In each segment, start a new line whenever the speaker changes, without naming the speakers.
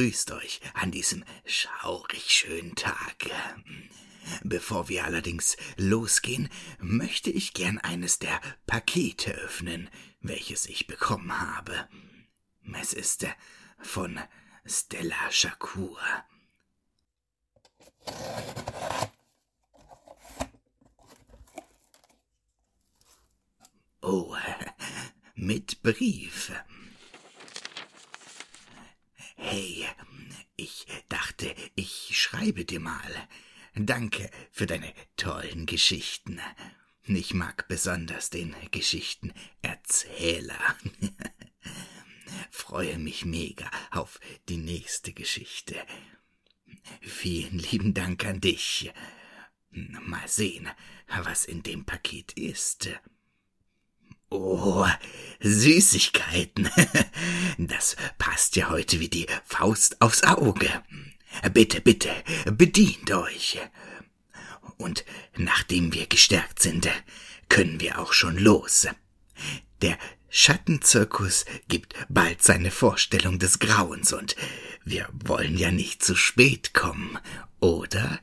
Begrüßt euch an diesem schaurig schönen Tag. Bevor wir allerdings losgehen, möchte ich gern eines der Pakete öffnen, welches ich bekommen habe. Es ist von Stella Shakur. Oh, mit Brief. Hey, ich dachte, ich schreibe dir mal. Danke für deine tollen Geschichten. Ich mag besonders den Geschichtenerzähler. Freue mich mega auf die nächste Geschichte. Vielen lieben Dank an dich. Mal sehen, was in dem Paket ist. Oh, Süßigkeiten. Das passt ja heute wie die Faust aufs Auge. Bitte, bitte, bedient euch. Und nachdem wir gestärkt sind, können wir auch schon los. Der Schattenzirkus gibt bald seine Vorstellung des Grauens und wir wollen ja nicht zu spät kommen, oder?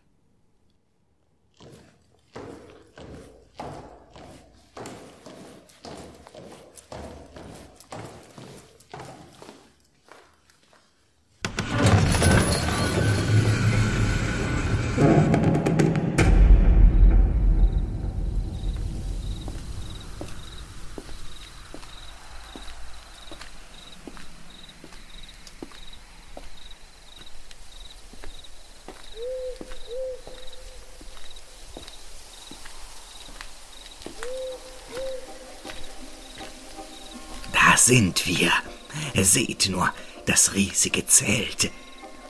Sind wir. Seht nur das riesige Zelt.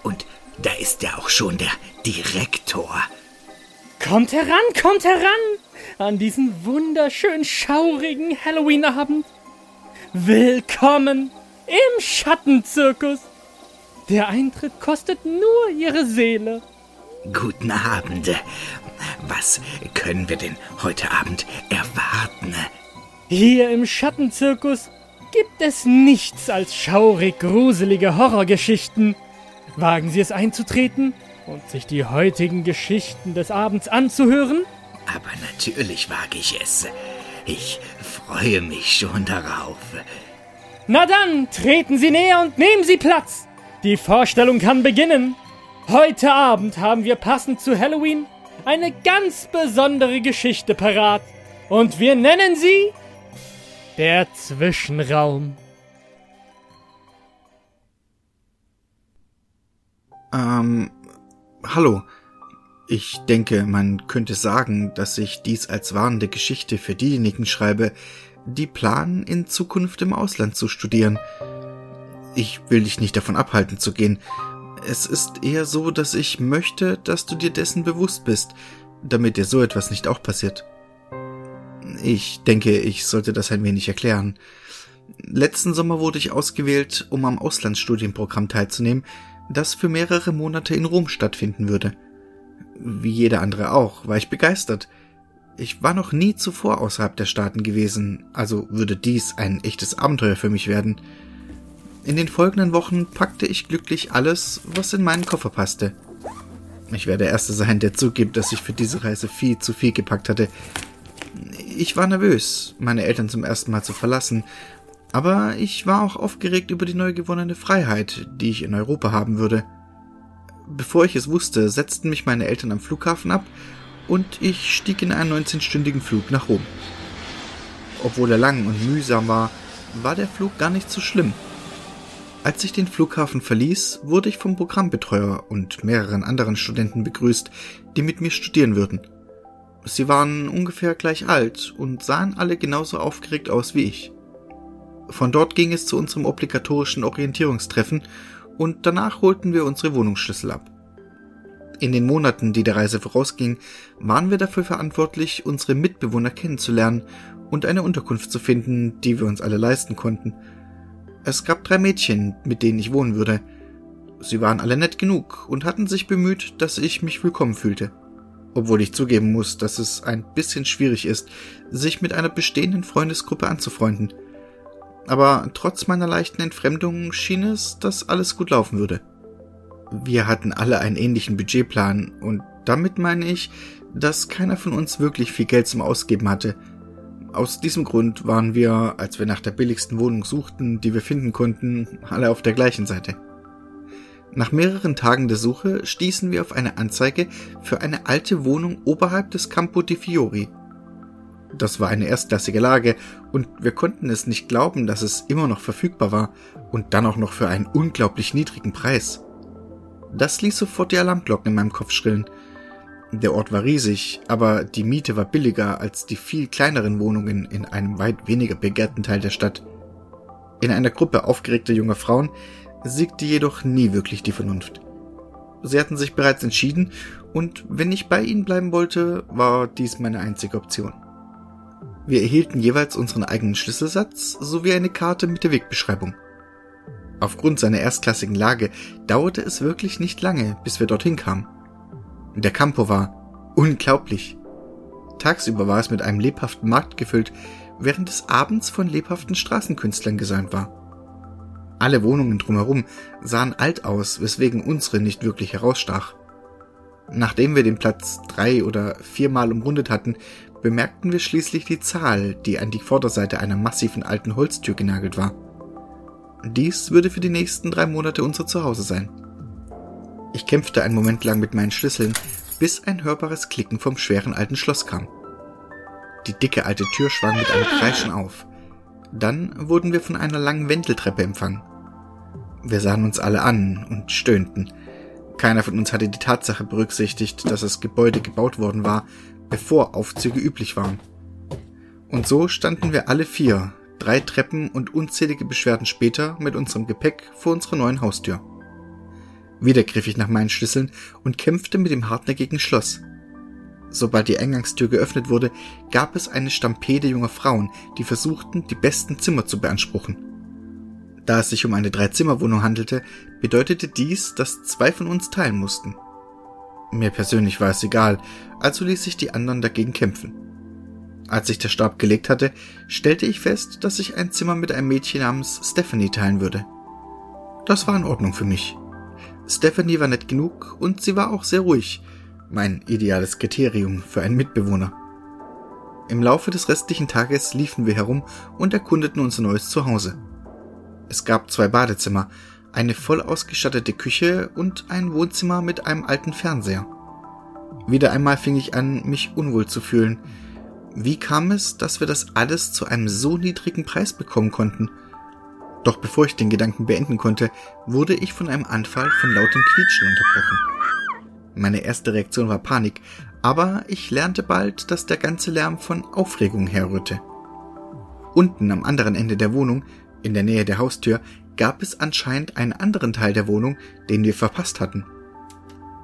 Und da ist ja auch schon der Direktor.
Kommt heran, kommt heran an diesen wunderschön schaurigen Halloween-Abend. Willkommen im Schattenzirkus. Der Eintritt kostet nur Ihre Seele.
Guten Abend. Was können wir denn heute Abend erwarten?
Hier im Schattenzirkus gibt es nichts als schaurig gruselige Horrorgeschichten. Wagen Sie es einzutreten und sich die heutigen Geschichten des Abends anzuhören?
Aber natürlich wage ich es. Ich freue mich schon darauf.
Na dann, treten Sie näher und nehmen Sie Platz. Die Vorstellung kann beginnen. Heute Abend haben wir passend zu Halloween eine ganz besondere Geschichte parat. Und wir nennen sie der Zwischenraum.
Ähm, hallo. Ich denke, man könnte sagen, dass ich dies als warnende Geschichte für diejenigen schreibe, die planen, in Zukunft im Ausland zu studieren. Ich will dich nicht davon abhalten zu gehen. Es ist eher so, dass ich möchte, dass du dir dessen bewusst bist, damit dir so etwas nicht auch passiert. Ich denke, ich sollte das ein wenig erklären. Letzten Sommer wurde ich ausgewählt, um am Auslandsstudienprogramm teilzunehmen, das für mehrere Monate in Rom stattfinden würde. Wie jeder andere auch, war ich begeistert. Ich war noch nie zuvor außerhalb der Staaten gewesen, also würde dies ein echtes Abenteuer für mich werden. In den folgenden Wochen packte ich glücklich alles, was in meinen Koffer passte. Ich werde der Erste sein, der zugibt, dass ich für diese Reise viel zu viel gepackt hatte, ich war nervös, meine Eltern zum ersten Mal zu verlassen, aber ich war auch aufgeregt über die neu gewonnene Freiheit, die ich in Europa haben würde. Bevor ich es wusste, setzten mich meine Eltern am Flughafen ab und ich stieg in einen 19-stündigen Flug nach Rom. Obwohl er lang und mühsam war, war der Flug gar nicht so schlimm. Als ich den Flughafen verließ, wurde ich vom Programmbetreuer und mehreren anderen Studenten begrüßt, die mit mir studieren würden. Sie waren ungefähr gleich alt und sahen alle genauso aufgeregt aus wie ich. Von dort ging es zu unserem obligatorischen Orientierungstreffen und danach holten wir unsere Wohnungsschlüssel ab. In den Monaten, die der Reise vorausging, waren wir dafür verantwortlich, unsere Mitbewohner kennenzulernen und eine Unterkunft zu finden, die wir uns alle leisten konnten. Es gab drei Mädchen, mit denen ich wohnen würde. Sie waren alle nett genug und hatten sich bemüht, dass ich mich willkommen fühlte obwohl ich zugeben muss, dass es ein bisschen schwierig ist, sich mit einer bestehenden Freundesgruppe anzufreunden. aber trotz meiner leichten Entfremdung schien es, dass alles gut laufen würde. Wir hatten alle einen ähnlichen Budgetplan und damit meine ich, dass keiner von uns wirklich viel Geld zum Ausgeben hatte. Aus diesem Grund waren wir, als wir nach der billigsten Wohnung suchten, die wir finden konnten, alle auf der gleichen Seite. Nach mehreren Tagen der Suche stießen wir auf eine Anzeige für eine alte Wohnung oberhalb des Campo di Fiori. Das war eine erstklassige Lage und wir konnten es nicht glauben, dass es immer noch verfügbar war und dann auch noch für einen unglaublich niedrigen Preis. Das ließ sofort die Alarmglocken in meinem Kopf schrillen. Der Ort war riesig, aber die Miete war billiger als die viel kleineren Wohnungen in einem weit weniger begehrten Teil der Stadt. In einer Gruppe aufgeregter junger Frauen siegte jedoch nie wirklich die Vernunft. Sie hatten sich bereits entschieden, und wenn ich bei ihnen bleiben wollte, war dies meine einzige Option. Wir erhielten jeweils unseren eigenen Schlüsselsatz sowie eine Karte mit der Wegbeschreibung. Aufgrund seiner erstklassigen Lage dauerte es wirklich nicht lange, bis wir dorthin kamen. Der Campo war unglaublich. Tagsüber war es mit einem lebhaften Markt gefüllt, während es abends von lebhaften Straßenkünstlern gesäumt war. Alle Wohnungen drumherum sahen alt aus, weswegen unsere nicht wirklich herausstach. Nachdem wir den Platz drei oder viermal umrundet hatten, bemerkten wir schließlich die Zahl, die an die Vorderseite einer massiven alten Holztür genagelt war. Dies würde für die nächsten drei Monate unser Zuhause sein. Ich kämpfte einen Moment lang mit meinen Schlüsseln, bis ein hörbares Klicken vom schweren alten Schloss kam. Die dicke alte Tür schwang mit einem Kreischen auf. Dann wurden wir von einer langen Wendeltreppe empfangen. Wir sahen uns alle an und stöhnten. Keiner von uns hatte die Tatsache berücksichtigt, dass das Gebäude gebaut worden war, bevor Aufzüge üblich waren. Und so standen wir alle vier, drei Treppen und unzählige Beschwerden später mit unserem Gepäck vor unserer neuen Haustür. Wieder griff ich nach meinen Schlüsseln und kämpfte mit dem hartnäckigen Schloss. Sobald die Eingangstür geöffnet wurde, gab es eine Stampede junger Frauen, die versuchten, die besten Zimmer zu beanspruchen. Da es sich um eine Dreizimmerwohnung handelte, bedeutete dies, dass zwei von uns teilen mussten. Mir persönlich war es egal, also ließ ich die anderen dagegen kämpfen. Als ich der Stab gelegt hatte, stellte ich fest, dass ich ein Zimmer mit einem Mädchen namens Stephanie teilen würde. Das war in Ordnung für mich. Stephanie war nett genug und sie war auch sehr ruhig, mein ideales Kriterium für einen Mitbewohner. Im Laufe des restlichen Tages liefen wir herum und erkundeten unser neues Zuhause. Es gab zwei Badezimmer, eine voll ausgestattete Küche und ein Wohnzimmer mit einem alten Fernseher. Wieder einmal fing ich an, mich unwohl zu fühlen. Wie kam es, dass wir das alles zu einem so niedrigen Preis bekommen konnten? Doch bevor ich den Gedanken beenden konnte, wurde ich von einem Anfall von lautem Quietschen unterbrochen. Meine erste Reaktion war Panik, aber ich lernte bald, dass der ganze Lärm von Aufregung herrührte. Unten am anderen Ende der Wohnung, in der Nähe der Haustür, gab es anscheinend einen anderen Teil der Wohnung, den wir verpasst hatten.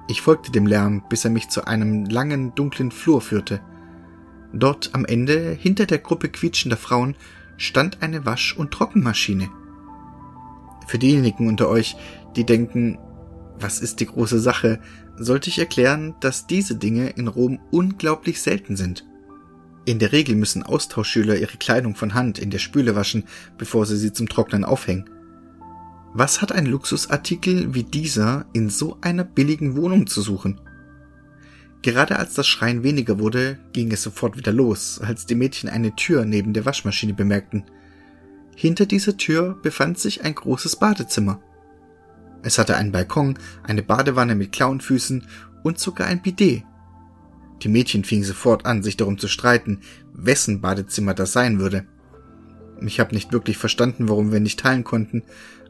Ich folgte dem Lärm, bis er mich zu einem langen, dunklen Flur führte. Dort am Ende, hinter der Gruppe quietschender Frauen, stand eine Wasch- und Trockenmaschine. Für diejenigen unter euch, die denken, was ist die große Sache, sollte ich erklären, dass diese Dinge in Rom unglaublich selten sind. In der Regel müssen Austauschschüler ihre Kleidung von Hand in der Spüle waschen, bevor sie sie zum Trocknen aufhängen. Was hat ein Luxusartikel wie dieser in so einer billigen Wohnung zu suchen? Gerade als das Schreien weniger wurde, ging es sofort wieder los, als die Mädchen eine Tür neben der Waschmaschine bemerkten. Hinter dieser Tür befand sich ein großes Badezimmer. Es hatte einen Balkon, eine Badewanne mit Klauenfüßen und sogar ein Bidet. Die Mädchen fingen sofort an, sich darum zu streiten, wessen Badezimmer das sein würde. Ich habe nicht wirklich verstanden, warum wir nicht teilen konnten,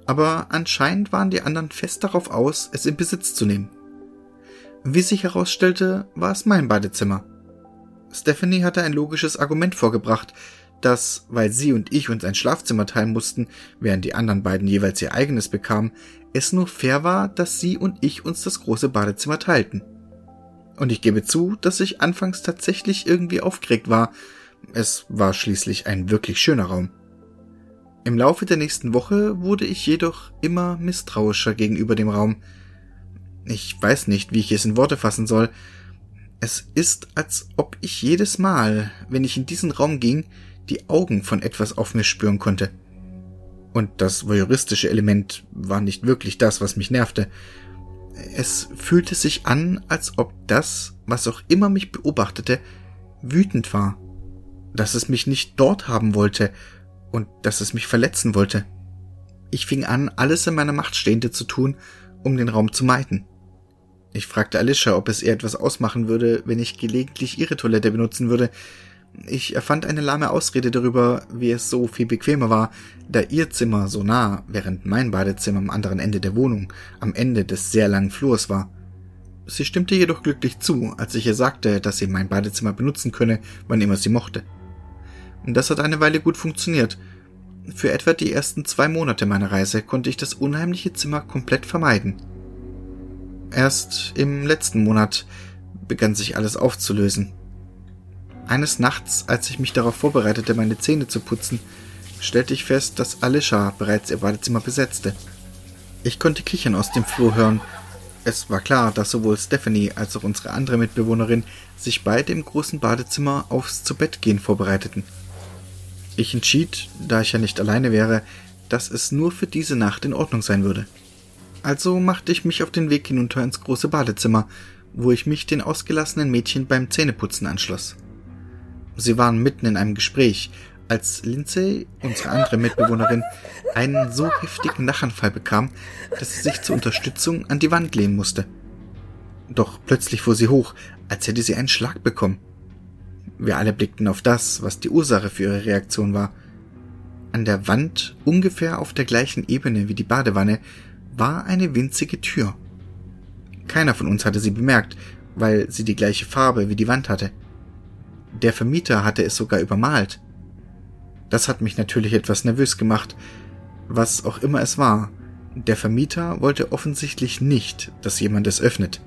aber anscheinend waren die anderen fest darauf aus, es in Besitz zu nehmen. Wie sich herausstellte, war es mein Badezimmer. Stephanie hatte ein logisches Argument vorgebracht, dass, weil sie und ich uns ein Schlafzimmer teilen mussten, während die anderen beiden jeweils ihr eigenes bekamen, es nur fair war, dass sie und ich uns das große Badezimmer teilten. Und ich gebe zu, dass ich anfangs tatsächlich irgendwie aufgeregt war. Es war schließlich ein wirklich schöner Raum. Im Laufe der nächsten Woche wurde ich jedoch immer misstrauischer gegenüber dem Raum. Ich weiß nicht, wie ich es in Worte fassen soll. Es ist, als ob ich jedes Mal, wenn ich in diesen Raum ging, die Augen von etwas auf mir spüren konnte. Und das voyeuristische Element war nicht wirklich das, was mich nervte. Es fühlte sich an, als ob das, was auch immer mich beobachtete, wütend war. Dass es mich nicht dort haben wollte und dass es mich verletzen wollte. Ich fing an, alles in meiner Macht Stehende zu tun, um den Raum zu meiden. Ich fragte Alicia, ob es ihr etwas ausmachen würde, wenn ich gelegentlich ihre Toilette benutzen würde. Ich erfand eine lahme Ausrede darüber, wie es so viel bequemer war, da ihr Zimmer so nah, während mein Badezimmer am anderen Ende der Wohnung, am Ende des sehr langen Flurs war. Sie stimmte jedoch glücklich zu, als ich ihr sagte, dass sie mein Badezimmer benutzen könne, wann immer sie mochte. Das hat eine Weile gut funktioniert. Für etwa die ersten zwei Monate meiner Reise konnte ich das unheimliche Zimmer komplett vermeiden. Erst im letzten Monat begann sich alles aufzulösen. Eines Nachts, als ich mich darauf vorbereitete, meine Zähne zu putzen, stellte ich fest, dass Alicia bereits ihr Badezimmer besetzte. Ich konnte Kichern aus dem Flur hören. Es war klar, dass sowohl Stephanie als auch unsere andere Mitbewohnerin sich beide im großen Badezimmer aufs Zubettgehen vorbereiteten. Ich entschied, da ich ja nicht alleine wäre, dass es nur für diese Nacht in Ordnung sein würde. Also machte ich mich auf den Weg hinunter ins große Badezimmer, wo ich mich den ausgelassenen Mädchen beim Zähneputzen anschloss. Sie waren mitten in einem Gespräch, als Lindsay, unsere andere Mitbewohnerin, einen so heftigen Lachanfall bekam, dass sie sich zur Unterstützung an die Wand lehnen musste. Doch plötzlich fuhr sie hoch, als hätte sie einen Schlag bekommen. Wir alle blickten auf das, was die Ursache für ihre Reaktion war. An der Wand, ungefähr auf der gleichen Ebene wie die Badewanne, war eine winzige Tür. Keiner von uns hatte sie bemerkt, weil sie die gleiche Farbe wie die Wand hatte. Der Vermieter hatte es sogar übermalt. Das hat mich natürlich etwas nervös gemacht, was auch immer es war. Der Vermieter wollte offensichtlich nicht, dass jemand es öffnet.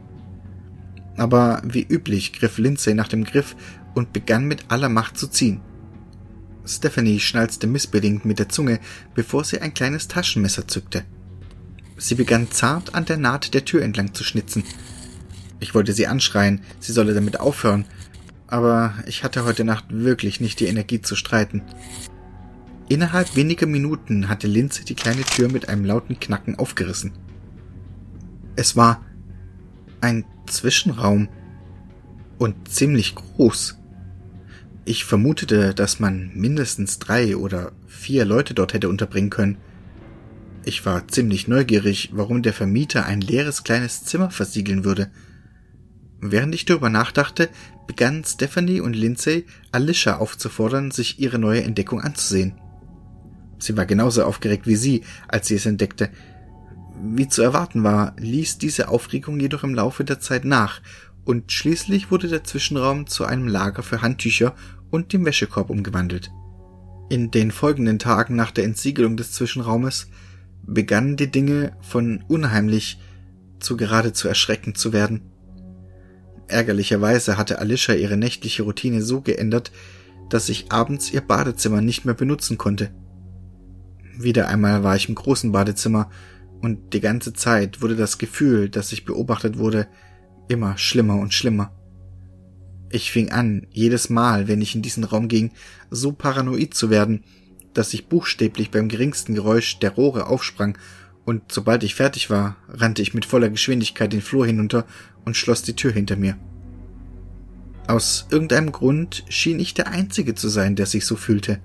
Aber wie üblich griff Lindsay nach dem Griff und begann mit aller Macht zu ziehen. Stephanie schnalzte missbedingt mit der Zunge, bevor sie ein kleines Taschenmesser zückte. Sie begann zart an der Naht der Tür entlang zu schnitzen. Ich wollte sie anschreien, sie solle damit aufhören, aber ich hatte heute Nacht wirklich nicht die Energie zu streiten. Innerhalb weniger Minuten hatte Linze die kleine Tür mit einem lauten Knacken aufgerissen. Es war ein Zwischenraum und ziemlich groß. Ich vermutete, dass man mindestens drei oder vier Leute dort hätte unterbringen können. Ich war ziemlich neugierig, warum der Vermieter ein leeres kleines Zimmer versiegeln würde. Während ich darüber nachdachte, begannen Stephanie und Lindsay Alicia aufzufordern, sich ihre neue Entdeckung anzusehen. Sie war genauso aufgeregt wie sie, als sie es entdeckte. Wie zu erwarten war, ließ diese Aufregung jedoch im Laufe der Zeit nach, und schließlich wurde der Zwischenraum zu einem Lager für Handtücher und dem Wäschekorb umgewandelt. In den folgenden Tagen nach der Entsiegelung des Zwischenraumes begannen die Dinge von unheimlich zu geradezu erschreckend zu werden. Ärgerlicherweise hatte Alicia ihre nächtliche Routine so geändert, dass ich abends ihr Badezimmer nicht mehr benutzen konnte. Wieder einmal war ich im großen Badezimmer und die ganze Zeit wurde das Gefühl, dass ich beobachtet wurde, immer schlimmer und schlimmer. Ich fing an, jedes Mal, wenn ich in diesen Raum ging, so paranoid zu werden, dass ich buchstäblich beim geringsten Geräusch der Rohre aufsprang, und sobald ich fertig war, rannte ich mit voller Geschwindigkeit den Flur hinunter und schloss die Tür hinter mir. Aus irgendeinem Grund schien ich der Einzige zu sein, der sich so fühlte.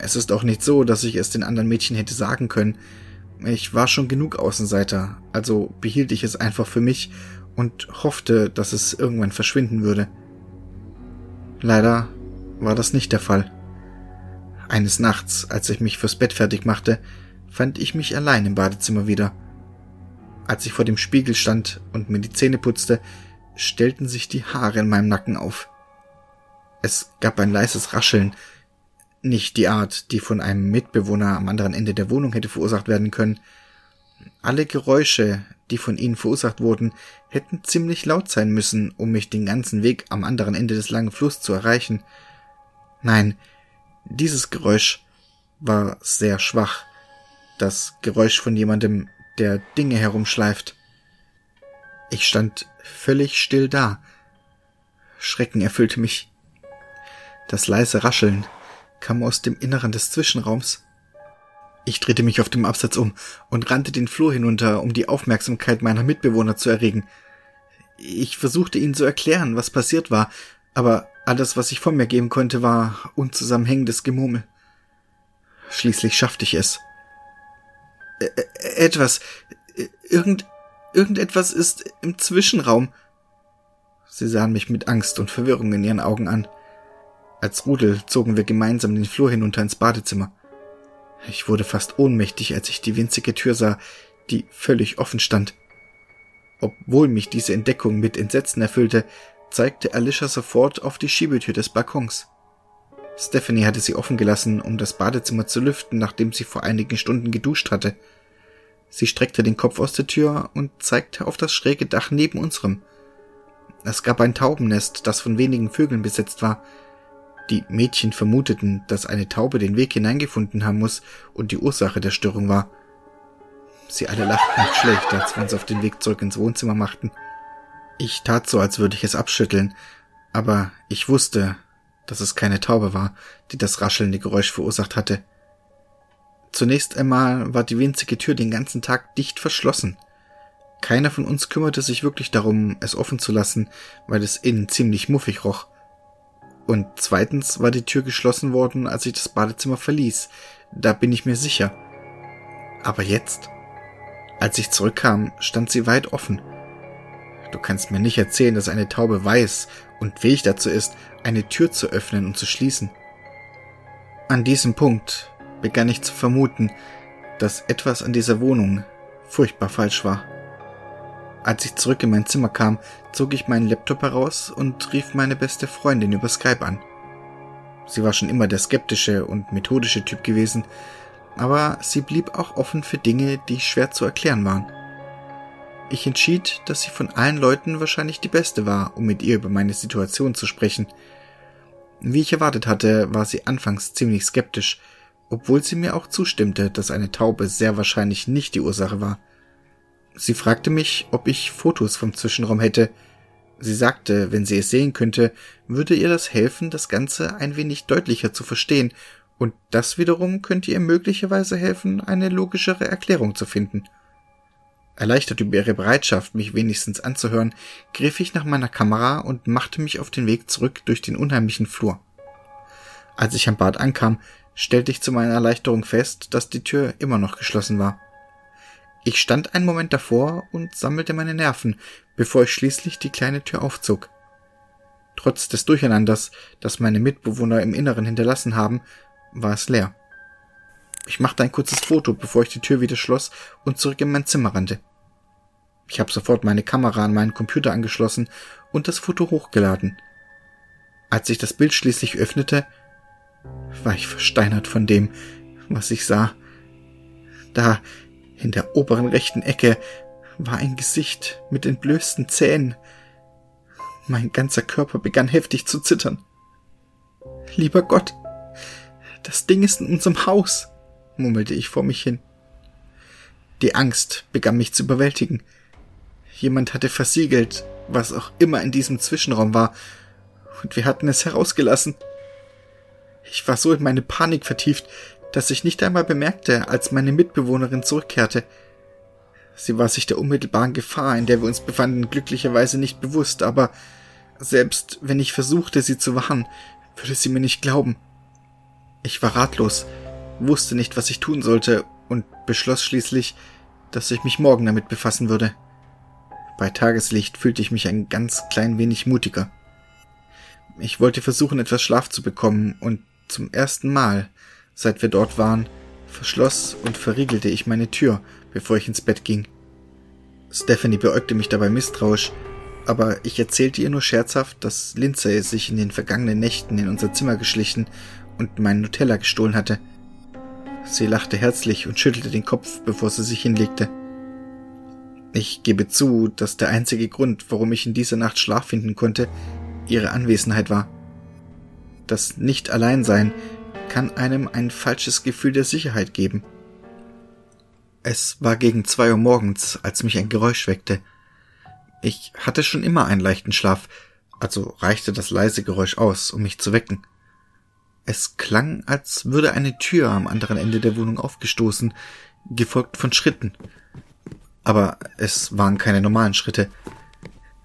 Es ist auch nicht so, dass ich es den anderen Mädchen hätte sagen können. Ich war schon genug Außenseiter, also behielt ich es einfach für mich und hoffte, dass es irgendwann verschwinden würde. Leider war das nicht der Fall. Eines Nachts, als ich mich fürs Bett fertig machte, fand ich mich allein im Badezimmer wieder. Als ich vor dem Spiegel stand und mir die Zähne putzte, stellten sich die Haare in meinem Nacken auf. Es gab ein leises Rascheln, nicht die Art, die von einem Mitbewohner am anderen Ende der Wohnung hätte verursacht werden können. Alle Geräusche, die von ihnen verursacht wurden, hätten ziemlich laut sein müssen, um mich den ganzen Weg am anderen Ende des langen Flusses zu erreichen. Nein, dieses Geräusch war sehr schwach. Das Geräusch von jemandem, der Dinge herumschleift. Ich stand völlig still da. Schrecken erfüllte mich. Das leise Rascheln kam aus dem Inneren des Zwischenraums. Ich drehte mich auf dem Absatz um und rannte den Flur hinunter, um die Aufmerksamkeit meiner Mitbewohner zu erregen. Ich versuchte ihnen zu erklären, was passiert war, aber alles, was ich von mir geben konnte, war unzusammenhängendes Gemurmel. Schließlich schaffte ich es. Ä etwas, irgend, irgendetwas ist im Zwischenraum. Sie sahen mich mit Angst und Verwirrung in ihren Augen an. Als Rudel zogen wir gemeinsam den Flur hinunter ins Badezimmer. Ich wurde fast ohnmächtig, als ich die winzige Tür sah, die völlig offen stand. Obwohl mich diese Entdeckung mit Entsetzen erfüllte, zeigte Alicia sofort auf die Schiebetür des Balkons. Stephanie hatte sie offen gelassen, um das Badezimmer zu lüften, nachdem sie vor einigen Stunden geduscht hatte. Sie streckte den Kopf aus der Tür und zeigte auf das schräge Dach neben unserem. Es gab ein Taubennest, das von wenigen Vögeln besetzt war, die Mädchen vermuteten, dass eine Taube den Weg hineingefunden haben muss und die Ursache der Störung war. Sie alle lachten nicht schlecht, als wir uns auf den Weg zurück ins Wohnzimmer machten. Ich tat so, als würde ich es abschütteln, aber ich wusste, dass es keine Taube war, die das raschelnde Geräusch verursacht hatte. Zunächst einmal war die winzige Tür den ganzen Tag dicht verschlossen. Keiner von uns kümmerte sich wirklich darum, es offen zu lassen, weil es innen ziemlich muffig roch. Und zweitens war die Tür geschlossen worden, als ich das Badezimmer verließ. Da bin ich mir sicher. Aber jetzt, als ich zurückkam, stand sie weit offen. Du kannst mir nicht erzählen, dass eine Taube weiß und fähig dazu ist, eine Tür zu öffnen und zu schließen. An diesem Punkt begann ich zu vermuten, dass etwas an dieser Wohnung furchtbar falsch war. Als ich zurück in mein Zimmer kam, zog ich meinen Laptop heraus und rief meine beste Freundin über Skype an. Sie war schon immer der skeptische und methodische Typ gewesen, aber sie blieb auch offen für Dinge, die schwer zu erklären waren. Ich entschied, dass sie von allen Leuten wahrscheinlich die beste war, um mit ihr über meine Situation zu sprechen. Wie ich erwartet hatte, war sie anfangs ziemlich skeptisch, obwohl sie mir auch zustimmte, dass eine Taube sehr wahrscheinlich nicht die Ursache war. Sie fragte mich, ob ich Fotos vom Zwischenraum hätte. Sie sagte, wenn sie es sehen könnte, würde ihr das helfen, das Ganze ein wenig deutlicher zu verstehen, und das wiederum könnte ihr möglicherweise helfen, eine logischere Erklärung zu finden. Erleichtert über ihre Bereitschaft, mich wenigstens anzuhören, griff ich nach meiner Kamera und machte mich auf den Weg zurück durch den unheimlichen Flur. Als ich am Bad ankam, stellte ich zu meiner Erleichterung fest, dass die Tür immer noch geschlossen war. Ich stand einen Moment davor und sammelte meine Nerven, bevor ich schließlich die kleine Tür aufzog. Trotz des Durcheinanders, das meine Mitbewohner im Inneren hinterlassen haben, war es leer. Ich machte ein kurzes Foto, bevor ich die Tür wieder schloss und zurück in mein Zimmer rannte. Ich habe sofort meine Kamera an meinen Computer angeschlossen und das Foto hochgeladen. Als ich das Bild schließlich öffnete, war ich versteinert von dem, was ich sah. Da in der oberen rechten Ecke war ein Gesicht mit entblößten Zähnen. Mein ganzer Körper begann heftig zu zittern. Lieber Gott, das Ding ist in unserem Haus, murmelte ich vor mich hin. Die Angst begann mich zu überwältigen. Jemand hatte versiegelt, was auch immer in diesem Zwischenraum war, und wir hatten es herausgelassen. Ich war so in meine Panik vertieft, das ich nicht einmal bemerkte, als meine Mitbewohnerin zurückkehrte. Sie war sich der unmittelbaren Gefahr, in der wir uns befanden, glücklicherweise nicht bewusst, aber selbst wenn ich versuchte, sie zu warnen, würde sie mir nicht glauben. Ich war ratlos, wusste nicht, was ich tun sollte und beschloss schließlich, dass ich mich morgen damit befassen würde. Bei Tageslicht fühlte ich mich ein ganz klein wenig mutiger. Ich wollte versuchen, etwas Schlaf zu bekommen, und zum ersten Mal Seit wir dort waren, verschloss und verriegelte ich meine Tür, bevor ich ins Bett ging. Stephanie beäugte mich dabei misstrauisch, aber ich erzählte ihr nur scherzhaft, dass Lindsay sich in den vergangenen Nächten in unser Zimmer geschlichen und meinen Nutella gestohlen hatte. Sie lachte herzlich und schüttelte den Kopf, bevor sie sich hinlegte. Ich gebe zu, dass der einzige Grund, warum ich in dieser Nacht Schlaf finden konnte, ihre Anwesenheit war. Das Nicht-Alleinsein kann einem ein falsches Gefühl der Sicherheit geben. Es war gegen zwei Uhr morgens, als mich ein Geräusch weckte. Ich hatte schon immer einen leichten Schlaf, also reichte das leise Geräusch aus, um mich zu wecken. Es klang, als würde eine Tür am anderen Ende der Wohnung aufgestoßen, gefolgt von Schritten. Aber es waren keine normalen Schritte.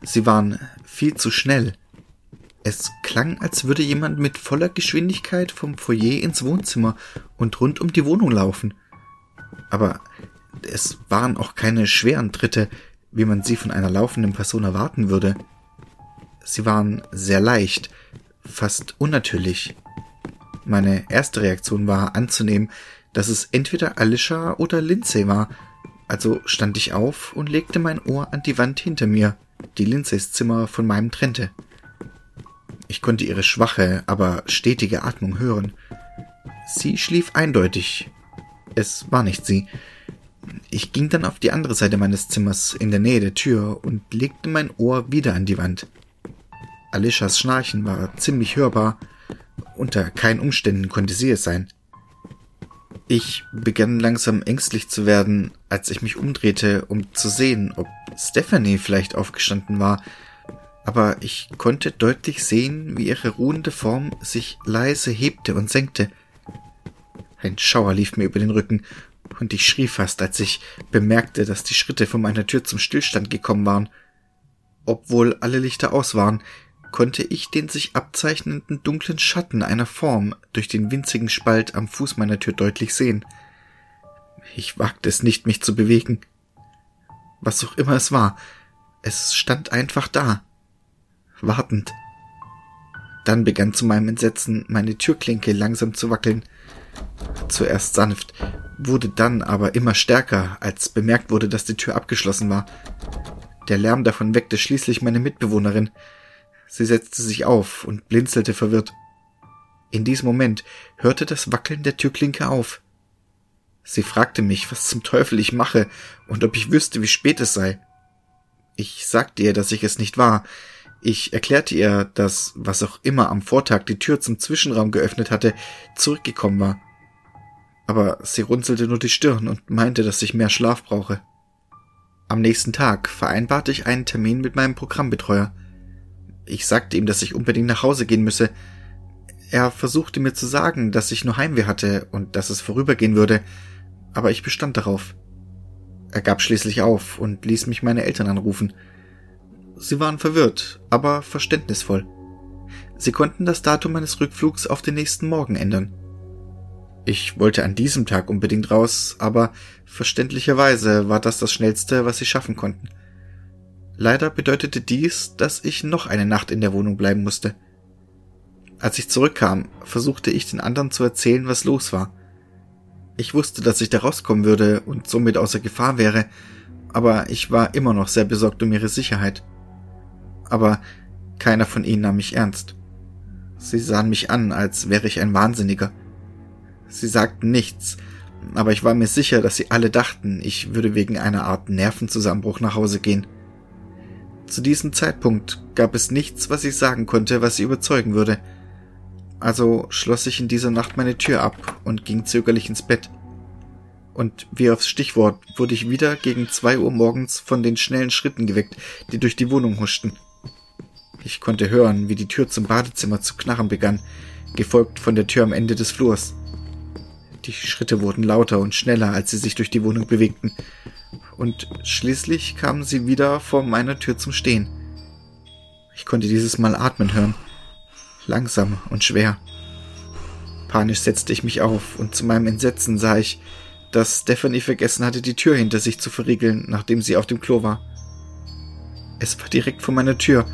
Sie waren viel zu schnell. Es klang, als würde jemand mit voller Geschwindigkeit vom Foyer ins Wohnzimmer und rund um die Wohnung laufen. Aber es waren auch keine schweren Tritte, wie man sie von einer laufenden Person erwarten würde. Sie waren sehr leicht, fast unnatürlich. Meine erste Reaktion war anzunehmen, dass es entweder Alicia oder Lindsay war, also stand ich auf und legte mein Ohr an die Wand hinter mir, die Lindsays Zimmer von meinem trennte. Ich konnte ihre schwache, aber stetige Atmung hören. Sie schlief eindeutig. Es war nicht sie. Ich ging dann auf die andere Seite meines Zimmers in der Nähe der Tür und legte mein Ohr wieder an die Wand. Alishas Schnarchen war ziemlich hörbar. Unter keinen Umständen konnte sie es sein. Ich begann langsam ängstlich zu werden, als ich mich umdrehte, um zu sehen, ob Stephanie vielleicht aufgestanden war, aber ich konnte deutlich sehen, wie ihre ruhende Form sich leise hebte und senkte. Ein Schauer lief mir über den Rücken, und ich schrie fast, als ich bemerkte, dass die Schritte von meiner Tür zum Stillstand gekommen waren. Obwohl alle Lichter aus waren, konnte ich den sich abzeichnenden dunklen Schatten einer Form durch den winzigen Spalt am Fuß meiner Tür deutlich sehen. Ich wagte es nicht, mich zu bewegen. Was auch immer es war, es stand einfach da, wartend. Dann begann zu meinem Entsetzen meine Türklinke langsam zu wackeln. Zuerst sanft, wurde dann aber immer stärker, als bemerkt wurde, dass die Tür abgeschlossen war. Der Lärm davon weckte schließlich meine Mitbewohnerin. Sie setzte sich auf und blinzelte verwirrt. In diesem Moment hörte das Wackeln der Türklinke auf. Sie fragte mich, was zum Teufel ich mache und ob ich wüsste, wie spät es sei. Ich sagte ihr, dass ich es nicht war. Ich erklärte ihr, dass, was auch immer am Vortag die Tür zum Zwischenraum geöffnet hatte, zurückgekommen war. Aber sie runzelte nur die Stirn und meinte, dass ich mehr Schlaf brauche. Am nächsten Tag vereinbarte ich einen Termin mit meinem Programmbetreuer. Ich sagte ihm, dass ich unbedingt nach Hause gehen müsse. Er versuchte mir zu sagen, dass ich nur Heimweh hatte und dass es vorübergehen würde, aber ich bestand darauf. Er gab schließlich auf und ließ mich meine Eltern anrufen. Sie waren verwirrt, aber verständnisvoll. Sie konnten das Datum meines Rückflugs auf den nächsten Morgen ändern. Ich wollte an diesem Tag unbedingt raus, aber verständlicherweise war das das Schnellste, was sie schaffen konnten. Leider bedeutete dies, dass ich noch eine Nacht in der Wohnung bleiben musste. Als ich zurückkam, versuchte ich den anderen zu erzählen, was los war. Ich wusste, dass ich da rauskommen würde und somit außer Gefahr wäre, aber ich war immer noch sehr besorgt um ihre Sicherheit. Aber keiner von ihnen nahm mich ernst. Sie sahen mich an, als wäre ich ein Wahnsinniger. Sie sagten nichts, aber ich war mir sicher, dass sie alle dachten, ich würde wegen einer Art Nervenzusammenbruch nach Hause gehen. Zu diesem Zeitpunkt gab es nichts, was ich sagen konnte, was sie überzeugen würde. Also schloss ich in dieser Nacht meine Tür ab und ging zögerlich ins Bett. Und wie aufs Stichwort wurde ich wieder gegen zwei Uhr morgens von den schnellen Schritten geweckt, die durch die Wohnung huschten. Ich konnte hören, wie die Tür zum Badezimmer zu knarren begann, gefolgt von der Tür am Ende des Flurs. Die Schritte wurden lauter und schneller, als sie sich durch die Wohnung bewegten, und schließlich kamen sie wieder vor meiner Tür zum Stehen. Ich konnte dieses Mal atmen hören, langsam und schwer. Panisch setzte ich mich auf, und zu meinem Entsetzen sah ich, dass Stephanie vergessen hatte, die Tür hinter sich zu verriegeln, nachdem sie auf dem Klo war. Es war direkt vor meiner Tür,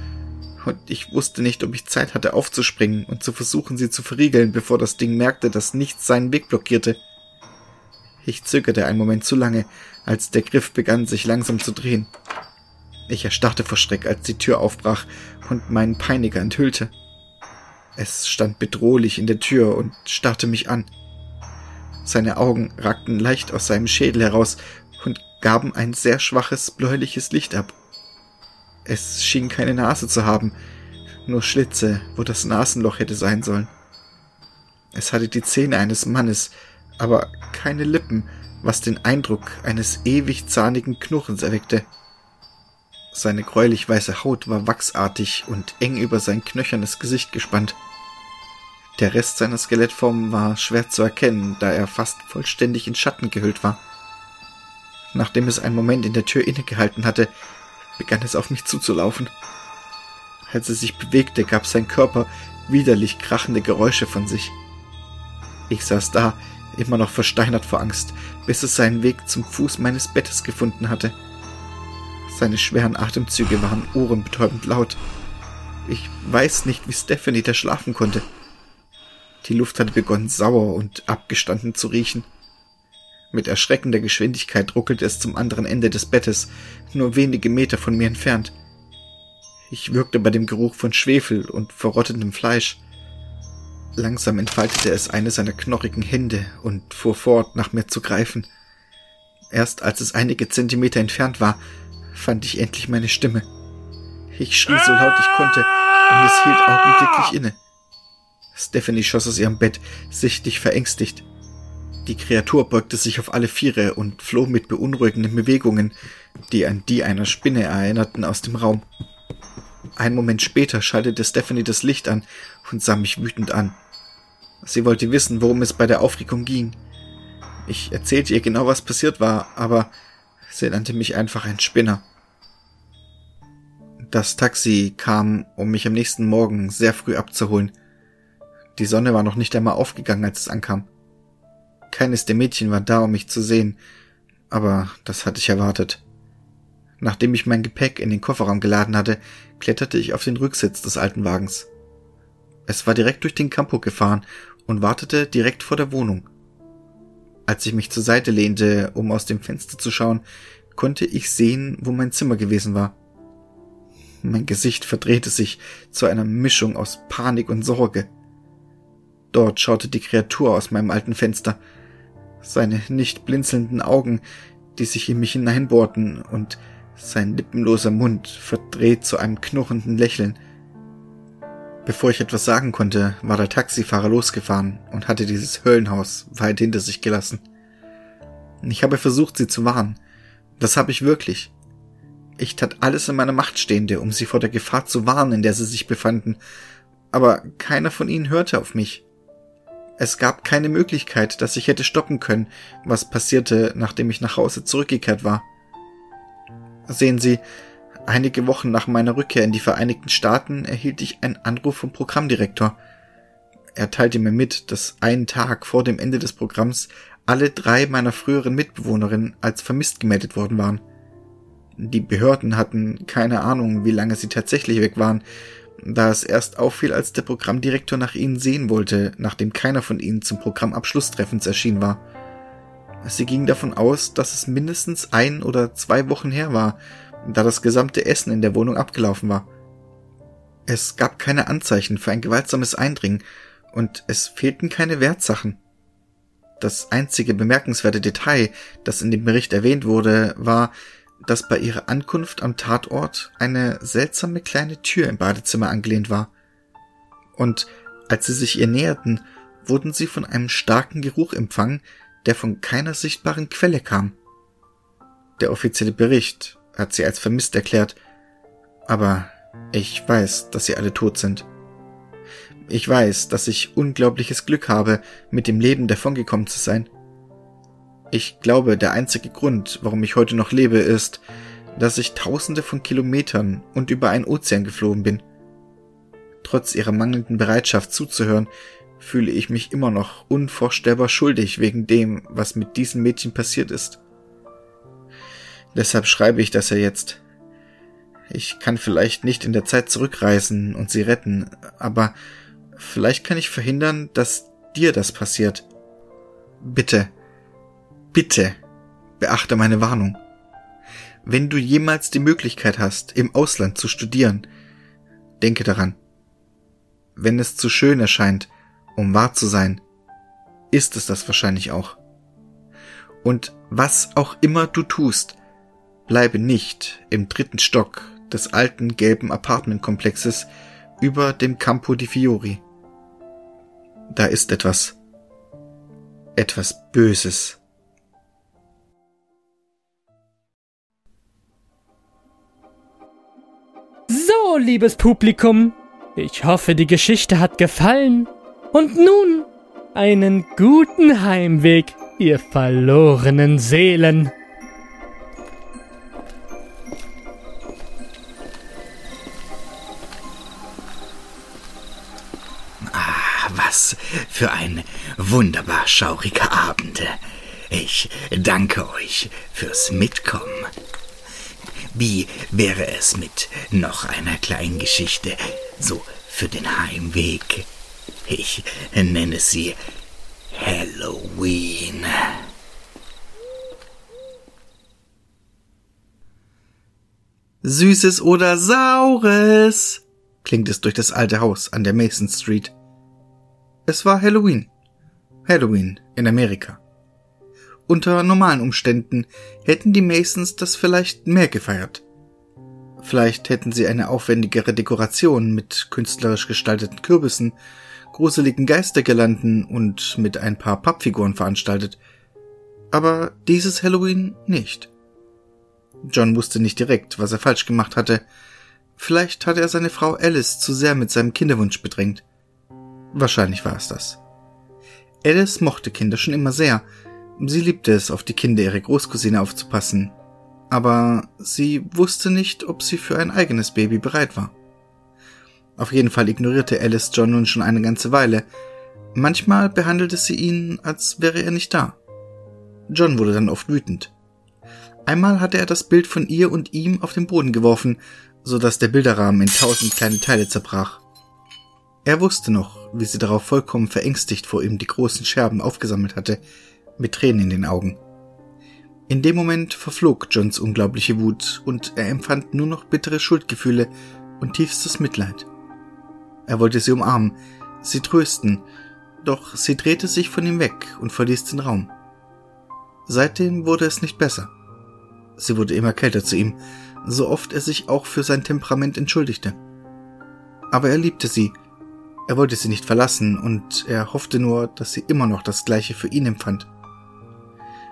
und ich wusste nicht, ob ich Zeit hatte aufzuspringen und zu versuchen, sie zu verriegeln, bevor das Ding merkte, dass nichts seinen Weg blockierte. Ich zögerte einen Moment zu lange, als der Griff begann, sich langsam zu drehen. Ich erstarrte vor Schreck, als die Tür aufbrach und meinen Peiniger enthüllte. Es stand bedrohlich in der Tür und starrte mich an. Seine Augen ragten leicht aus seinem Schädel heraus und gaben ein sehr schwaches bläuliches Licht ab. Es schien keine Nase zu haben, nur Schlitze, wo das Nasenloch hätte sein sollen. Es hatte die Zähne eines Mannes, aber keine Lippen, was den Eindruck eines ewig zahnigen Knurrens erweckte. Seine gräulich weiße Haut war wachsartig und eng über sein knöchernes Gesicht gespannt. Der Rest seiner Skelettform war schwer zu erkennen, da er fast vollständig in Schatten gehüllt war. Nachdem es einen Moment in der Tür innegehalten hatte, begann es auf mich zuzulaufen. Als es sich bewegte, gab sein Körper widerlich krachende Geräusche von sich. Ich saß da, immer noch versteinert vor Angst, bis es seinen Weg zum Fuß meines Bettes gefunden hatte. Seine schweren Atemzüge waren ohrenbetäubend laut. Ich weiß nicht, wie Stephanie da schlafen konnte. Die Luft hatte begonnen sauer und abgestanden zu riechen. Mit erschreckender Geschwindigkeit ruckelte es zum anderen Ende des Bettes, nur wenige Meter von mir entfernt. Ich wirkte bei dem Geruch von Schwefel und verrottetem Fleisch. Langsam entfaltete es eine seiner knorrigen Hände und fuhr fort, nach mir zu greifen. Erst als es einige Zentimeter entfernt war, fand ich endlich meine Stimme. Ich schrie so laut ich konnte, und es hielt augenblicklich inne. Stephanie schoss aus ihrem Bett, sichtlich verängstigt. Die Kreatur beugte sich auf alle Viere und floh mit beunruhigenden Bewegungen, die an die einer Spinne erinnerten, aus dem Raum. Ein Moment später schaltete Stephanie das Licht an und sah mich wütend an. Sie wollte wissen, worum es bei der Aufregung ging. Ich erzählte ihr genau, was passiert war, aber sie nannte mich einfach ein Spinner. Das Taxi kam, um mich am nächsten Morgen sehr früh abzuholen. Die Sonne war noch nicht einmal aufgegangen, als es ankam. Keines der Mädchen war da, um mich zu sehen, aber das hatte ich erwartet. Nachdem ich mein Gepäck in den Kofferraum geladen hatte, kletterte ich auf den Rücksitz des alten Wagens. Es war direkt durch den Campo gefahren und wartete direkt vor der Wohnung. Als ich mich zur Seite lehnte, um aus dem Fenster zu schauen, konnte ich sehen, wo mein Zimmer gewesen war. Mein Gesicht verdrehte sich zu einer Mischung aus Panik und Sorge. Dort schaute die Kreatur aus meinem alten Fenster. Seine nicht blinzelnden Augen, die sich in mich hineinbohrten und sein lippenloser Mund verdreht zu einem knurrenden Lächeln. Bevor ich etwas sagen konnte, war der Taxifahrer losgefahren und hatte dieses Höllenhaus weit hinter sich gelassen. Ich habe versucht, sie zu warnen. Das habe ich wirklich. Ich tat alles in meiner Macht Stehende, um sie vor der Gefahr zu warnen, in der sie sich befanden, aber keiner von ihnen hörte auf mich. Es gab keine Möglichkeit, dass ich hätte stoppen können, was passierte, nachdem ich nach Hause zurückgekehrt war. Sehen Sie, einige Wochen nach meiner Rückkehr in die Vereinigten Staaten erhielt ich einen Anruf vom Programmdirektor. Er teilte mir mit, dass einen Tag vor dem Ende des Programms alle drei meiner früheren Mitbewohnerinnen als vermisst gemeldet worden waren. Die Behörden hatten keine Ahnung, wie lange sie tatsächlich weg waren, da es erst auffiel, als der Programmdirektor nach ihnen sehen wollte, nachdem keiner von ihnen zum Programmabschlusstreffens erschienen war. Sie ging davon aus, dass es mindestens ein oder zwei Wochen her war, da das gesamte Essen in der Wohnung abgelaufen war. Es gab keine Anzeichen für ein gewaltsames Eindringen und es fehlten keine Wertsachen. Das einzige bemerkenswerte Detail, das in dem Bericht erwähnt wurde, war, dass bei ihrer Ankunft am Tatort eine seltsame kleine Tür im Badezimmer angelehnt war. Und als sie sich ihr näherten, wurden sie von einem starken Geruch empfangen, der von keiner sichtbaren Quelle kam. Der offizielle Bericht hat sie als vermisst erklärt, aber ich weiß, dass sie alle tot sind. Ich weiß, dass ich unglaubliches Glück habe, mit dem Leben davongekommen zu sein. Ich glaube, der einzige Grund, warum ich heute noch lebe, ist, dass ich tausende von Kilometern und über einen Ozean geflogen bin. Trotz ihrer mangelnden Bereitschaft zuzuhören, fühle ich mich immer noch unvorstellbar schuldig wegen dem, was mit diesem Mädchen passiert ist. Deshalb schreibe ich das ja jetzt. Ich kann vielleicht nicht in der Zeit zurückreisen und sie retten, aber vielleicht kann ich verhindern, dass dir das passiert. Bitte, bitte, beachte meine Warnung. Wenn du jemals die Möglichkeit hast, im Ausland zu studieren, denke daran. Wenn es zu schön erscheint, um wahr zu sein, ist es das wahrscheinlich auch. Und was auch immer du tust, bleibe nicht im dritten Stock des alten gelben Apartmentkomplexes über dem Campo di Fiori. Da ist etwas. Etwas Böses.
So, liebes Publikum, ich hoffe, die Geschichte hat gefallen Und nun einen guten Heimweg, ihr verlorenen Seelen.
Was für ein wunderbar schauriger Abend. Ich danke euch fürs Mitkommen. Wie wäre es mit noch einer kleinen Geschichte, so für den Heimweg? Ich nenne sie Halloween.
Süßes oder Saures, klingt es durch das alte Haus an der Mason Street. Es war Halloween. Halloween in Amerika. Unter normalen Umständen hätten die Masons das vielleicht mehr gefeiert. Vielleicht hätten sie eine aufwendigere Dekoration mit künstlerisch gestalteten Kürbissen, gruseligen Geistergirlanden und mit ein paar Pappfiguren veranstaltet. Aber dieses Halloween nicht. John wusste nicht direkt, was er falsch gemacht hatte. Vielleicht hatte er seine Frau Alice zu sehr mit seinem Kinderwunsch bedrängt. Wahrscheinlich war es das. Alice mochte Kinder schon immer sehr, Sie liebte es, auf die Kinder ihrer Großcousine aufzupassen, aber sie wusste nicht, ob sie für ein eigenes Baby bereit war. Auf jeden Fall ignorierte Alice John nun schon eine ganze Weile. Manchmal behandelte sie ihn, als wäre er nicht da. John wurde dann oft wütend. Einmal hatte er das Bild von ihr und ihm auf den Boden geworfen, so dass der Bilderrahmen in tausend kleine Teile zerbrach. Er wusste noch, wie sie darauf vollkommen verängstigt vor ihm die großen Scherben aufgesammelt hatte, mit Tränen in den Augen. In dem Moment verflog Johns unglaubliche Wut und er empfand nur noch bittere Schuldgefühle und tiefstes Mitleid. Er wollte sie umarmen, sie trösten, doch sie drehte sich von ihm weg und verließ den Raum. Seitdem wurde es nicht besser. Sie wurde immer kälter zu ihm, so oft er sich auch für sein Temperament entschuldigte. Aber er liebte sie, er wollte sie nicht verlassen und er hoffte nur, dass sie immer noch das gleiche für ihn empfand.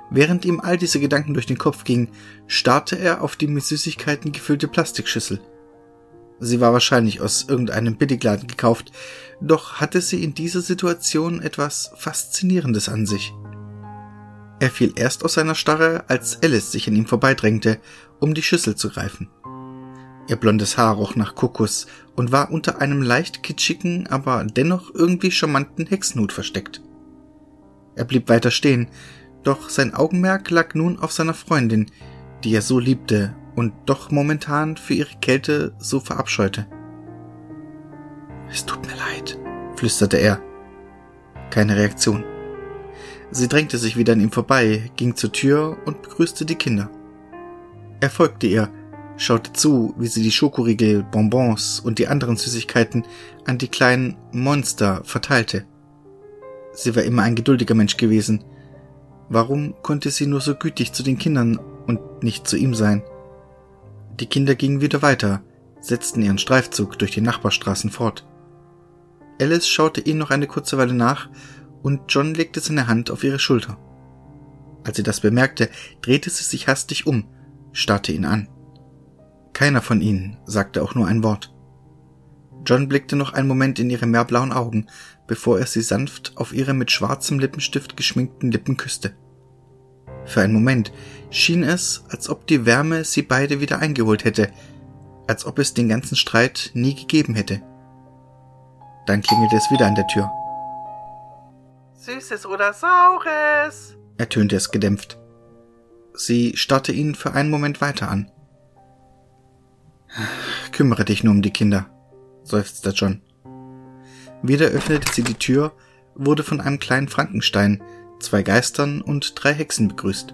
Während ihm all diese Gedanken durch den Kopf gingen, starrte er auf die mit Süßigkeiten gefüllte Plastikschüssel. Sie war wahrscheinlich aus irgendeinem Billigladen gekauft, doch hatte sie in dieser Situation etwas Faszinierendes an sich. Er fiel erst aus seiner Starre, als Alice sich an ihm vorbeidrängte, um die Schüssel zu greifen. Ihr blondes Haar roch nach Kokos und war unter einem leicht kitschigen, aber dennoch irgendwie charmanten Hexenhut versteckt. Er blieb weiter stehen, doch sein Augenmerk lag nun auf seiner Freundin, die er so liebte und doch momentan für ihre Kälte so verabscheute. Es tut mir leid, flüsterte er. Keine Reaktion. Sie drängte sich wieder an ihm vorbei, ging zur Tür und begrüßte die Kinder. Er folgte ihr, schaute zu, wie sie die Schokoriegel, Bonbons und die anderen Süßigkeiten an die kleinen Monster verteilte. Sie war immer ein geduldiger Mensch gewesen, Warum konnte sie nur so gütig zu den Kindern und nicht zu ihm sein? Die Kinder gingen wieder weiter, setzten ihren Streifzug durch die Nachbarstraßen fort. Alice schaute ihnen noch eine kurze Weile nach und John legte seine Hand auf ihre Schulter. Als sie das bemerkte, drehte sie sich hastig um, starrte ihn an. Keiner von ihnen sagte auch nur ein Wort. John blickte noch einen Moment in ihre meerblauen Augen, bevor er sie sanft auf ihre mit schwarzem Lippenstift geschminkten Lippen küsste. Für einen Moment schien es, als ob die Wärme sie beide wieder eingeholt hätte, als ob es den ganzen Streit nie gegeben hätte. Dann klingelte es wieder an der Tür.
Süßes oder Saures?
ertönte es gedämpft. Sie starrte ihn für einen Moment weiter an. Kümmere dich nur um die Kinder, seufzte John. Wieder öffnete sie die Tür, wurde von einem kleinen Frankenstein, zwei Geistern und drei Hexen begrüßt.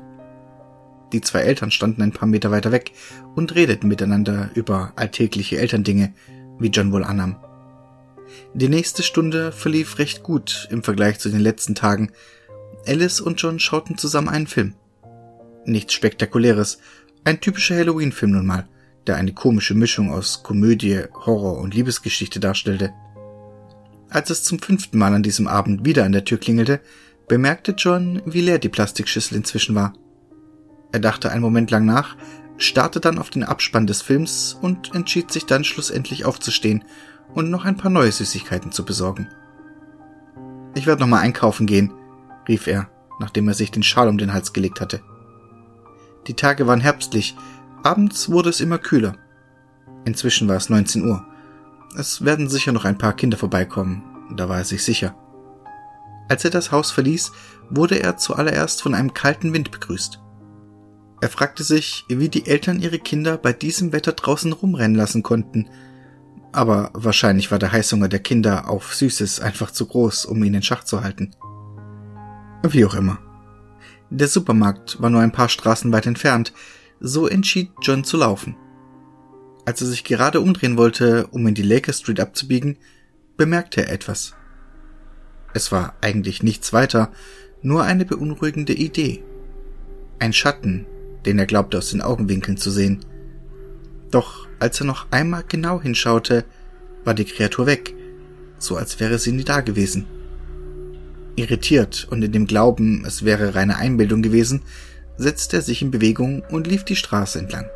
Die zwei Eltern standen ein paar Meter weiter weg und redeten miteinander über alltägliche Elterndinge, wie John wohl annahm. Die nächste Stunde verlief recht gut im Vergleich zu den letzten Tagen. Alice und John schauten zusammen einen Film. Nichts Spektakuläres, ein typischer Halloween-Film nun mal, der eine komische Mischung aus Komödie, Horror und Liebesgeschichte darstellte. Als es zum fünften Mal an diesem Abend wieder an der Tür klingelte, bemerkte John, wie leer die Plastikschüssel inzwischen war. Er dachte einen Moment lang nach, starrte dann auf den Abspann des Films und entschied sich dann schlussendlich aufzustehen und noch ein paar neue Süßigkeiten zu besorgen. Ich werde noch mal einkaufen gehen, rief er, nachdem er sich den Schal um den Hals gelegt hatte. Die Tage waren herbstlich, abends wurde es immer kühler. Inzwischen war es 19 Uhr. Es werden sicher noch ein paar Kinder vorbeikommen, da war er sich sicher. Als er das Haus verließ, wurde er zuallererst von einem kalten Wind begrüßt. Er fragte sich, wie die Eltern ihre Kinder bei diesem Wetter draußen rumrennen lassen konnten, aber wahrscheinlich war der Heißhunger der Kinder auf Süßes einfach zu groß, um ihn in Schach zu halten. Wie auch immer. Der Supermarkt war nur ein paar Straßen weit entfernt, so entschied John zu laufen. Als er sich gerade umdrehen wollte, um in die Laker Street abzubiegen, bemerkte er etwas. Es war eigentlich nichts weiter, nur eine beunruhigende Idee. Ein Schatten, den er glaubte aus den Augenwinkeln zu sehen. Doch als er noch einmal genau hinschaute, war die Kreatur weg, so als wäre sie nie da gewesen. Irritiert und in dem Glauben, es wäre reine Einbildung gewesen, setzte er sich in Bewegung und lief die Straße entlang.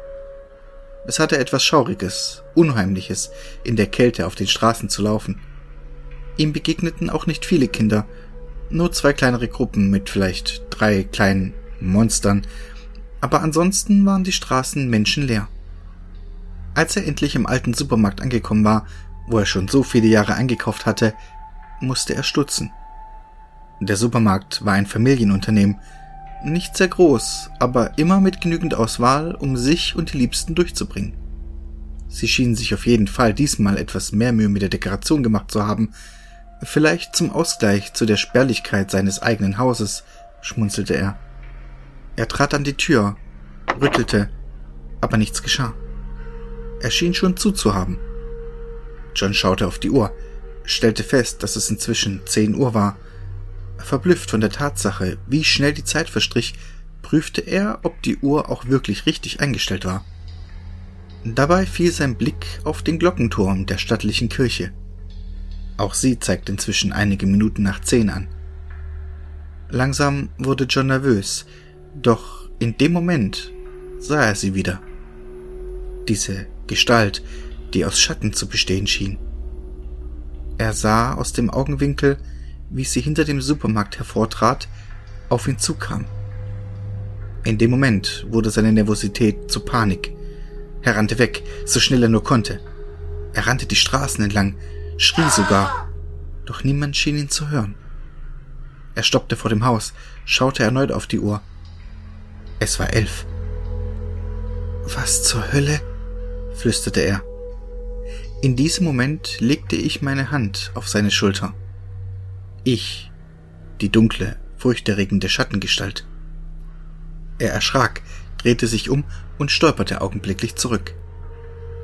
Es hatte etwas Schauriges, Unheimliches, in der Kälte auf den Straßen zu laufen. Ihm begegneten auch nicht viele Kinder, nur zwei kleinere Gruppen mit vielleicht drei kleinen Monstern, aber ansonsten waren die Straßen menschenleer. Als er endlich im alten Supermarkt angekommen war, wo er schon so viele Jahre eingekauft hatte, musste er stutzen. Der Supermarkt war ein Familienunternehmen, nicht sehr groß, aber immer mit genügend Auswahl, um sich und die Liebsten durchzubringen. Sie schienen sich auf jeden Fall diesmal etwas mehr Mühe mit der Dekoration gemacht zu haben, vielleicht zum Ausgleich zu der Spärlichkeit seines eigenen Hauses, schmunzelte er. Er trat an die Tür, rüttelte, aber nichts geschah. Er schien schon zuzuhaben. John schaute auf die Uhr, stellte fest, dass es inzwischen zehn Uhr war Verblüfft von der Tatsache, wie schnell die Zeit verstrich, prüfte er, ob die Uhr auch wirklich richtig eingestellt war. Dabei fiel sein Blick auf den Glockenturm der stattlichen Kirche. Auch sie zeigte inzwischen einige Minuten nach zehn an. Langsam wurde John nervös, doch in dem Moment sah er sie wieder. Diese Gestalt, die aus Schatten zu bestehen schien. Er sah aus dem Augenwinkel, wie sie hinter dem Supermarkt hervortrat, auf ihn zukam. In dem Moment wurde seine Nervosität zu Panik. Er rannte weg, so schnell er nur konnte. Er rannte die Straßen entlang, schrie sogar, doch niemand schien ihn zu hören. Er stoppte vor dem Haus, schaute erneut auf die Uhr. Es war elf. Was zur Hölle? flüsterte er. In diesem Moment legte ich meine Hand auf seine Schulter. Ich, die dunkle, furchterregende Schattengestalt. Er erschrak, drehte sich um und stolperte augenblicklich zurück.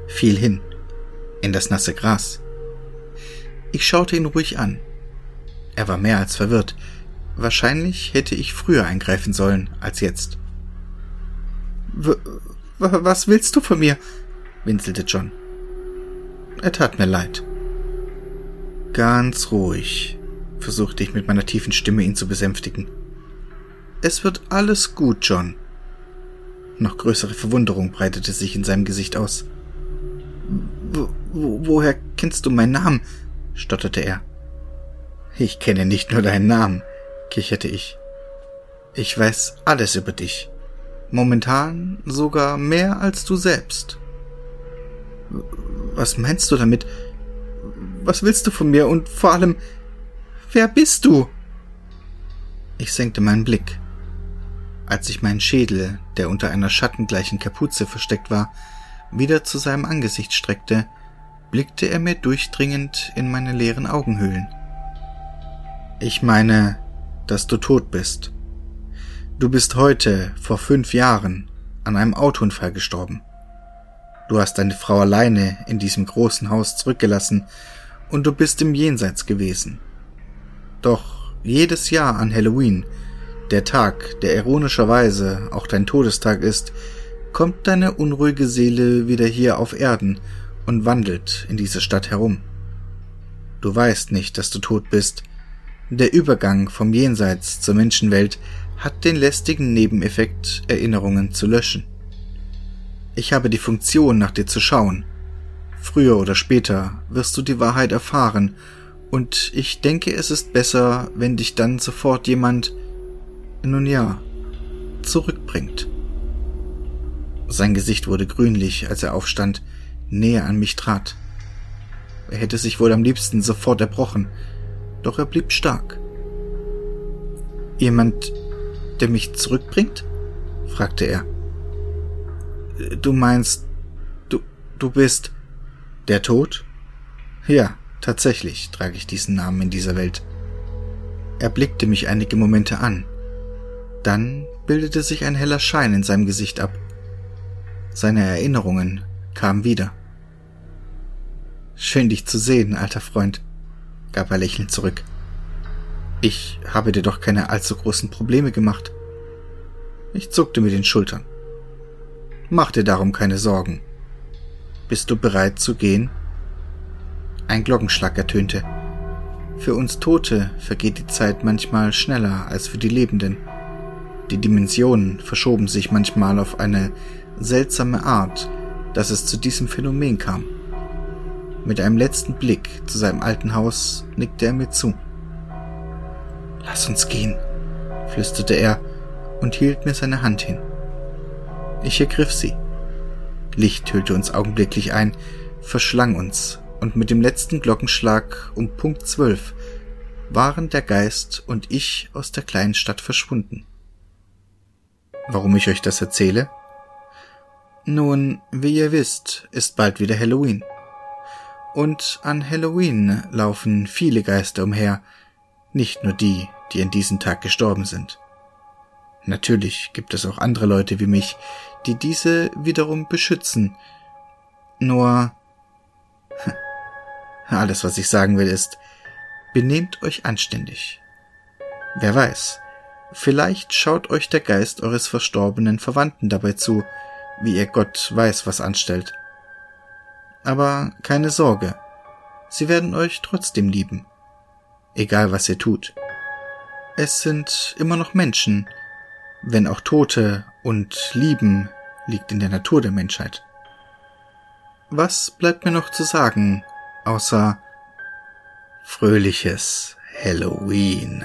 Fiel hin, in das nasse Gras. Ich schaute ihn ruhig an. Er war mehr als verwirrt. Wahrscheinlich hätte ich früher eingreifen sollen als jetzt. W was willst du von mir? winselte John. Er tat mir leid. Ganz ruhig, versuchte ich mit meiner tiefen Stimme ihn zu besänftigen. Es wird alles gut, John. Noch größere Verwunderung breitete sich in seinem Gesicht aus. Wo, wo, woher kennst du meinen Namen? stotterte er. Ich kenne nicht nur deinen Namen, kicherte ich. Ich weiß alles über dich. Momentan sogar mehr als du selbst. Was meinst du damit? Was willst du von mir? Und vor allem, Wer bist du? Ich senkte meinen Blick. Als ich meinen Schädel, der unter einer schattengleichen Kapuze versteckt war, wieder zu seinem Angesicht streckte, blickte er mir durchdringend in meine leeren Augenhöhlen. Ich meine, dass du tot bist. Du bist heute, vor fünf Jahren, an einem Autounfall gestorben. Du hast deine Frau alleine in diesem großen Haus zurückgelassen und du bist im Jenseits gewesen. Doch jedes Jahr an Halloween, der Tag, der ironischerweise auch dein Todestag ist, kommt deine unruhige Seele wieder hier auf Erden und wandelt in dieser Stadt herum. Du weißt nicht, dass du tot bist. Der Übergang vom Jenseits zur Menschenwelt hat den lästigen Nebeneffekt, Erinnerungen zu löschen. Ich habe die Funktion, nach dir zu schauen. Früher oder später wirst du die Wahrheit erfahren Und ich denke, es ist besser, wenn dich dann sofort jemand, nun ja, zurückbringt. Sein Gesicht wurde grünlich, als er aufstand, näher an mich trat. Er hätte sich wohl am liebsten sofort erbrochen, doch er blieb stark. Jemand, der mich zurückbringt? fragte er. Du meinst, du, du bist der Tod? Ja, tatsächlich trage ich diesen Namen in dieser Welt. Er blickte mich einige Momente an. Dann bildete sich ein heller Schein in seinem Gesicht ab. Seine Erinnerungen kamen wieder. Schön dich zu sehen, alter Freund, gab er lächelnd zurück. Ich habe dir doch keine allzu großen Probleme gemacht. Ich zuckte mit den Schultern. Mach dir darum keine Sorgen. Bist du bereit zu gehen? Ein Glockenschlag ertönte. Für uns Tote vergeht die Zeit manchmal schneller als für die Lebenden. Die Dimensionen verschoben sich manchmal auf eine seltsame Art, dass es zu diesem Phänomen kam. Mit einem letzten Blick zu seinem alten Haus nickte er mir zu. Lass uns gehen, flüsterte er und hielt mir seine Hand hin. Ich ergriff sie. Licht hüllte uns augenblicklich ein, verschlang uns, und mit dem letzten Glockenschlag um Punkt zwölf waren der Geist und ich aus der kleinen Stadt verschwunden. Warum ich euch das erzähle? Nun, wie ihr wisst, ist bald wieder Halloween. Und an Halloween laufen viele Geister umher, nicht nur die, die an diesem Tag gestorben sind. Natürlich gibt es auch andere Leute wie mich, die diese wiederum beschützen. Nur alles, was ich sagen will, ist, benehmt euch anständig. Wer weiß, vielleicht schaut euch der Geist eures verstorbenen Verwandten dabei zu, wie ihr Gott weiß, was anstellt. Aber keine Sorge, sie werden euch trotzdem lieben, egal was ihr tut. Es sind immer noch Menschen, wenn auch Tote und Lieben liegt in der Natur der Menschheit. Was bleibt mir noch zu sagen, außer fröhliches Halloween?